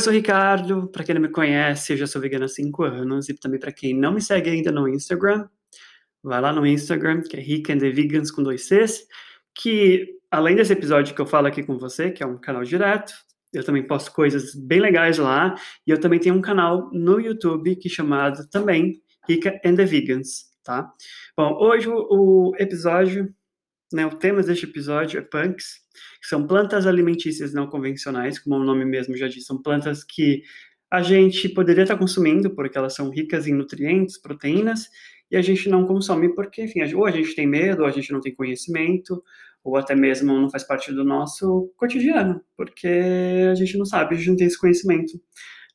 eu sou o Ricardo. Para quem não me conhece, eu já sou vegana há 5 anos. E também para quem não me segue ainda no Instagram, vai lá no Instagram, que é Rick and the Vegans com dois Cs. Que além desse episódio que eu falo aqui com você, que é um canal direto, eu também posto coisas bem legais lá. E eu também tenho um canal no YouTube que é chamado também Rica and the Vegans, tá? Bom, hoje o, o episódio, né, o tema deste episódio é punks que são plantas alimentícias não convencionais, como o nome mesmo já diz, são plantas que a gente poderia estar consumindo porque elas são ricas em nutrientes, proteínas, e a gente não consome porque, enfim, ou a gente tem medo, ou a gente não tem conhecimento, ou até mesmo não faz parte do nosso cotidiano, porque a gente não sabe, a gente não tem esse conhecimento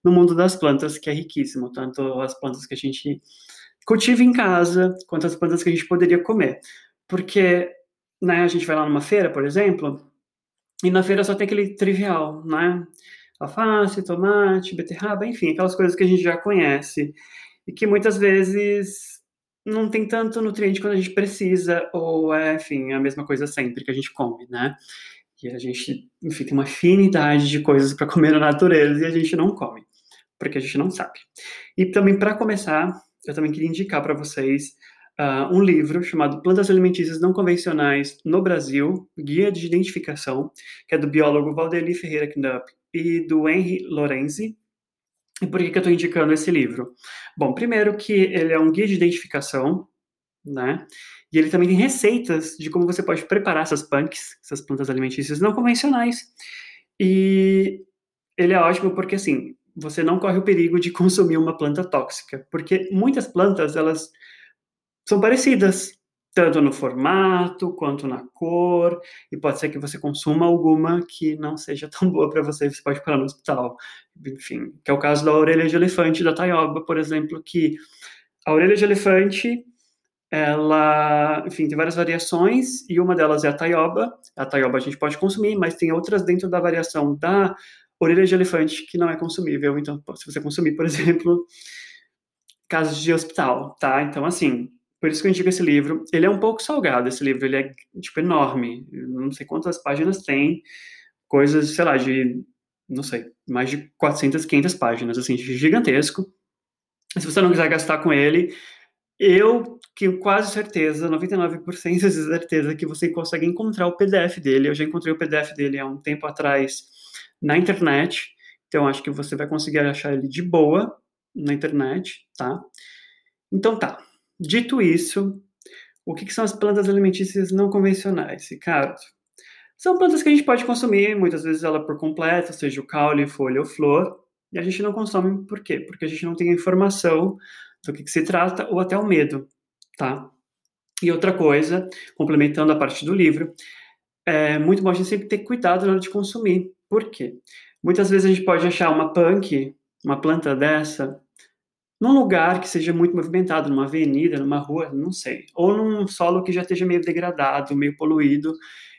no mundo das plantas, que é riquíssimo, tanto as plantas que a gente cultiva em casa, quanto as plantas que a gente poderia comer. Porque né, a gente vai lá numa feira, por exemplo, e na feira só tem aquele trivial, né? Alface, tomate, beterraba, enfim, aquelas coisas que a gente já conhece e que muitas vezes não tem tanto nutriente quando a gente precisa, ou é, enfim, a mesma coisa sempre que a gente come, né? E a gente, enfim, tem uma afinidade de coisas para comer na natureza e a gente não come, porque a gente não sabe. E também, para começar, eu também queria indicar para vocês uh, um livro chamado Plantas Alimentícias Não Convencionais no Brasil, Guia de Identificação, que é do biólogo Valdeli Ferreira Knapp e do Henry Lorenzi. E por que, que eu estou indicando esse livro? Bom, primeiro que ele é um guia de identificação, né? E ele também tem receitas de como você pode preparar essas punks, essas plantas alimentícias não convencionais. E ele é ótimo porque, assim, você não corre o perigo de consumir uma planta tóxica, porque muitas plantas, elas são parecidas, tanto no formato quanto na cor, e pode ser que você consuma alguma que não seja tão boa para você, você pode parar no hospital. Enfim, que é o caso da orelha de elefante da taioba, por exemplo, que a orelha de elefante, ela, enfim, tem várias variações, e uma delas é a taioba. A taioba a gente pode consumir, mas tem outras dentro da variação da orelha de elefante que não é consumível. Então, se você consumir, por exemplo, casos de hospital, tá? Então, assim, por isso que eu indico esse livro. Ele é um pouco salgado, esse livro, ele é, tipo, enorme. não sei quantas páginas tem, coisas, sei lá, de, não sei, mais de 400, 500 páginas, assim, gigantesco. Se você não quiser gastar com ele, eu tenho quase certeza, 99% de certeza, que você consegue encontrar o PDF dele. Eu já encontrei o PDF dele há um tempo atrás na internet, então acho que você vai conseguir achar ele de boa na internet, tá? Então tá. Dito isso, o que, que são as plantas alimentícias não convencionais, Ricardo? São plantas que a gente pode consumir, muitas vezes ela por completo, seja o caule, folha ou flor, e a gente não consome por quê? Porque a gente não tem a informação do que, que se trata ou até o medo, tá? E outra coisa, complementando a parte do livro, é muito bom a gente sempre ter cuidado na hora de consumir. Por quê? Muitas vezes a gente pode achar uma punk, uma planta dessa, num lugar que seja muito movimentado, numa avenida, numa rua, não sei, ou num solo que já esteja meio degradado, meio poluído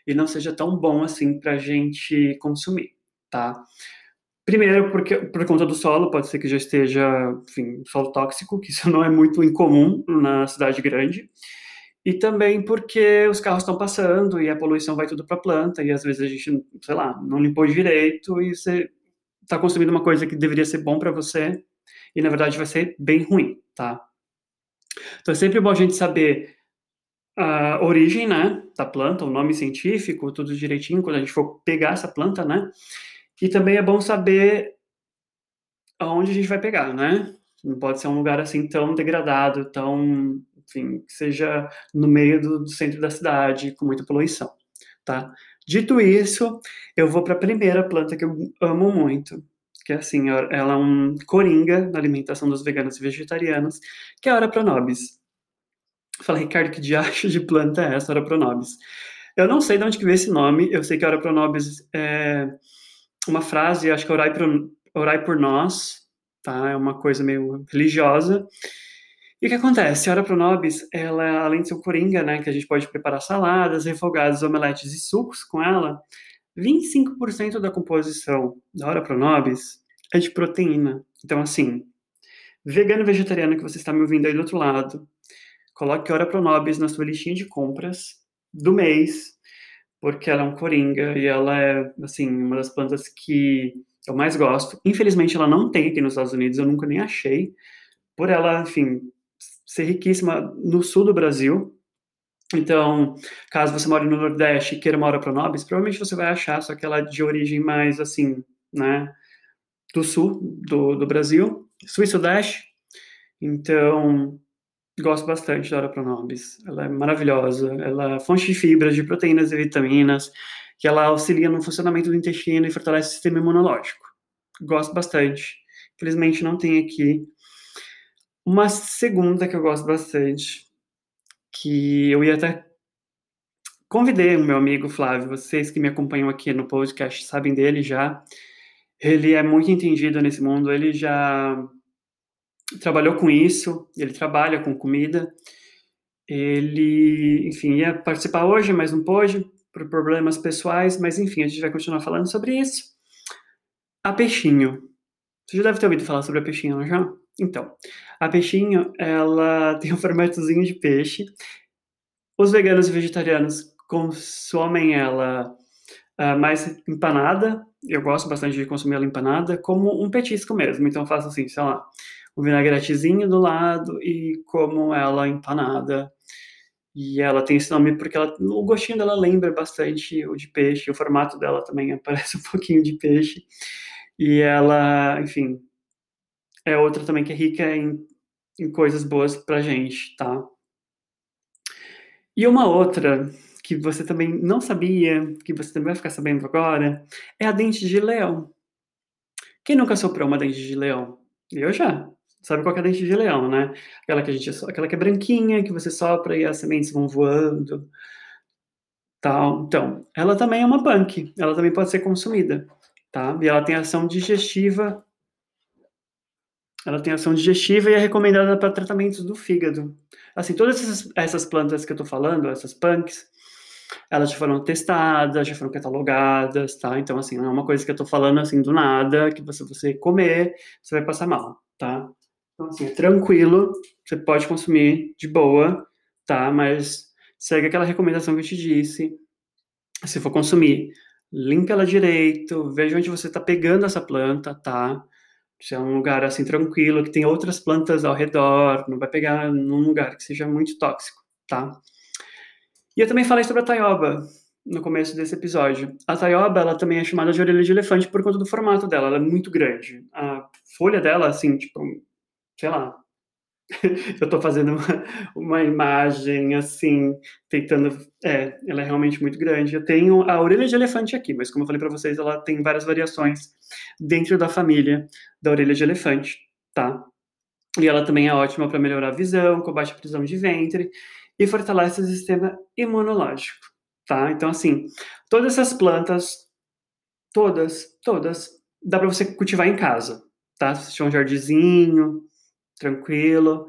e não seja tão bom assim para a gente consumir, tá? Primeiro, porque por conta do solo, pode ser que já esteja, enfim, solo tóxico, que isso não é muito incomum na cidade grande. E também porque os carros estão passando e a poluição vai tudo para a planta e às vezes a gente, sei lá, não limpou direito e você está consumindo uma coisa que deveria ser bom para você e na verdade vai ser bem ruim, tá? Então é sempre bom a gente saber a origem, né, da planta, o nome científico, tudo direitinho quando a gente for pegar essa planta, né? E também é bom saber aonde a gente vai pegar, né? Não pode ser um lugar assim tão degradado, tão, enfim, que seja no meio do, do centro da cidade, com muita poluição, tá? Dito isso, eu vou para a primeira planta que eu amo muito, que é assim, ela é um coringa na alimentação dos veganos e vegetarianos, que é a Ora Pronobis. Fala, Ricardo, que diacho de planta é essa, Ora Pronobis? Eu não sei de onde que veio esse nome, eu sei que a Ora Pronobis é uma frase, acho que é orai por, orai por nós, tá? É uma coisa meio religiosa. E o que acontece? A Ora Pronobis, ela, além de ser um coringa, né, que a gente pode preparar saladas, refogados, omeletes e sucos com ela, 25% da composição da Ora Pronobis é de proteína. Então, assim, vegano e vegetariano que você está me ouvindo aí do outro lado, coloque Ora Pronobis na sua listinha de compras do mês, porque ela é um coringa e ela é, assim, uma das plantas que eu mais gosto. Infelizmente, ela não tem aqui nos Estados Unidos, eu nunca nem achei. Por ela, enfim, ser riquíssima no sul do Brasil. Então, caso você more no Nordeste e queira uma Pronobis, provavelmente você vai achar, só que ela é de origem mais, assim, né, do sul do, do Brasil, sul e sudeste. Então, gosto bastante da Pronobis. Ela é maravilhosa. Ela é fonte de fibras, de proteínas e vitaminas, que ela auxilia no funcionamento do intestino e fortalece o sistema imunológico. Gosto bastante. Infelizmente não tem aqui. Uma segunda que eu gosto bastante, que eu ia até convidei o meu amigo Flávio, vocês que me acompanham aqui no podcast sabem dele já. Ele é muito entendido nesse mundo, ele já trabalhou com isso, ele trabalha com comida. Ele, enfim, ia participar hoje, mas não pôde por problemas pessoais, mas enfim, a gente vai continuar falando sobre isso. A Peixinho. Você já deve ter ouvido falar sobre a Peixinho, não já? Então, a Peixinho, ela tem um formatozinho de peixe. Os veganos e vegetarianos consomem ela uh, mais empanada. Eu gosto bastante de consumir ela empanada, como um petisco mesmo. Então, eu faço assim, sei lá, um vinagretezinho do lado e como ela empanada e ela tem esse nome porque ela, o gostinho dela lembra bastante o de peixe, o formato dela também parece um pouquinho de peixe. E ela, enfim, é outra também que é rica em, em coisas boas pra gente, tá? E uma outra que você também não sabia, que você também vai ficar sabendo agora, é a dente de leão. Quem nunca soprou uma dente de leão? Eu já. Sabe qual é a dente de leão, né? Aquela que a gente, aquela que é branquinha, que você sopra e as sementes vão voando. Tal. Então, ela também é uma punk. Ela também pode ser consumida, tá? E ela tem ação digestiva. Ela tem ação digestiva e é recomendada para tratamentos do fígado. Assim, todas essas, essas plantas que eu tô falando, essas punks, elas já foram testadas, já foram catalogadas, tá? Então, assim, não é uma coisa que eu tô falando assim do nada, que você, você comer, você vai passar mal, tá? Então, assim, é tranquilo, você pode consumir de boa, tá? Mas segue aquela recomendação que eu te disse. Se for consumir, limpa ela direito, veja onde você está pegando essa planta, tá? É um lugar assim tranquilo, que tem outras plantas ao redor, não vai pegar num lugar que seja muito tóxico, tá? E eu também falei sobre a taioba no começo desse episódio. A taioba, ela também é chamada de orelha de elefante por conta do formato dela, ela é muito grande. A folha dela, assim, tipo, sei lá, eu estou fazendo uma, uma, imagem assim, tentando. É, ela é realmente muito grande. Eu tenho a orelha de elefante aqui, mas como eu falei para vocês, ela tem várias variações dentro da família da orelha de elefante, tá? E ela também é ótima para melhorar a visão, combate a prisão de ventre e fortalece o sistema imunológico, tá? Então, assim, todas essas plantas, todas, todas, dá para você cultivar em casa, tá? Se tiver um jardinzinho, tranquilo.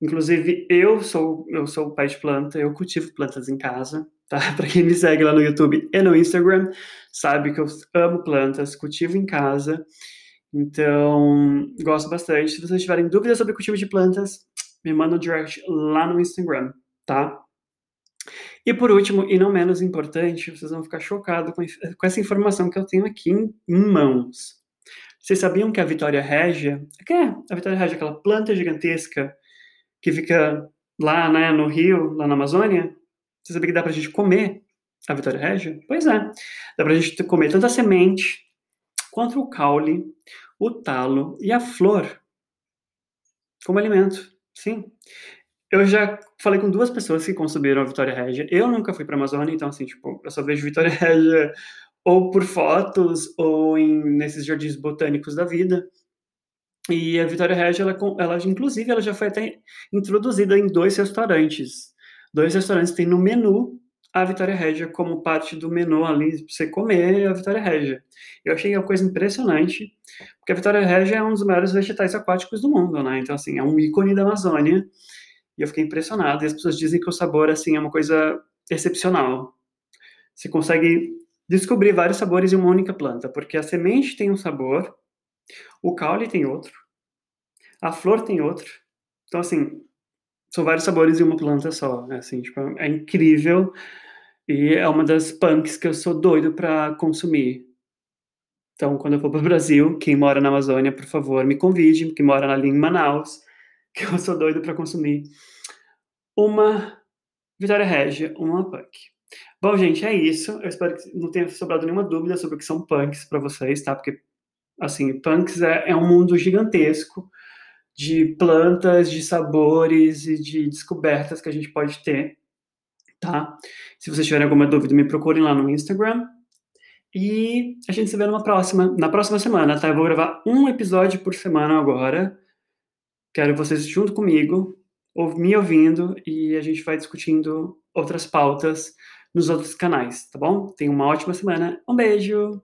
Inclusive, eu sou eu sou pai de planta, eu cultivo plantas em casa, tá? Para quem me segue lá no YouTube e no Instagram, sabe que eu amo plantas, cultivo em casa. Então, gosto bastante. Se vocês tiverem dúvidas sobre cultivo de plantas, me manda um direct lá no Instagram, tá? E por último, e não menos importante, vocês vão ficar chocados com, com essa informação que eu tenho aqui em, em mãos. Vocês sabiam que a Vitória Régia, que é a Vitória Régia, aquela planta gigantesca que fica lá, né, no Rio, lá na Amazônia? Você sabia que dá pra gente comer a Vitória Régia? Pois é. Dá pra gente comer tanto a semente, quanto o caule, o talo e a flor como alimento. Sim. Eu já falei com duas pessoas que consumiram a Vitória Régia. Eu nunca fui para a Amazônia, então, assim, tipo, eu só vejo Vitória Régia ou por fotos, ou em, nesses jardins botânicos da vida. E a Vitória Regia, ela, ela, inclusive, ela já foi até introduzida em dois restaurantes. Dois restaurantes têm no menu a Vitória Regia como parte do menu ali, pra você comer a Vitória Regia. Eu achei uma coisa impressionante, porque a Vitória Regia é um dos maiores vegetais aquáticos do mundo, né? Então, assim, é um ícone da Amazônia. E eu fiquei impressionado. E as pessoas dizem que o sabor, assim, é uma coisa excepcional. Você consegue descobrir vários sabores em uma única planta, porque a semente tem um sabor, o caule tem outro, a flor tem outro. Então, assim, são vários sabores em uma planta só. Né? Assim, tipo, é incrível e é uma das punks que eu sou doido para consumir. Então, quando eu for para o Brasil, quem mora na Amazônia, por favor, me convide, quem mora ali em Manaus, que eu sou doido para consumir uma Vitória Regia, uma punk. Bom, gente, é isso. Eu espero que não tenha sobrado nenhuma dúvida sobre o que são punks para vocês, tá? Porque, assim, punks é, é um mundo gigantesco de plantas, de sabores e de descobertas que a gente pode ter, tá? Se vocês tiverem alguma dúvida, me procurem lá no Instagram. E a gente se vê numa próxima, na próxima semana, tá? Eu vou gravar um episódio por semana agora. Quero vocês junto comigo, me ouvindo e a gente vai discutindo outras pautas nos outros canais, tá bom? Tenha uma ótima semana. Um beijo!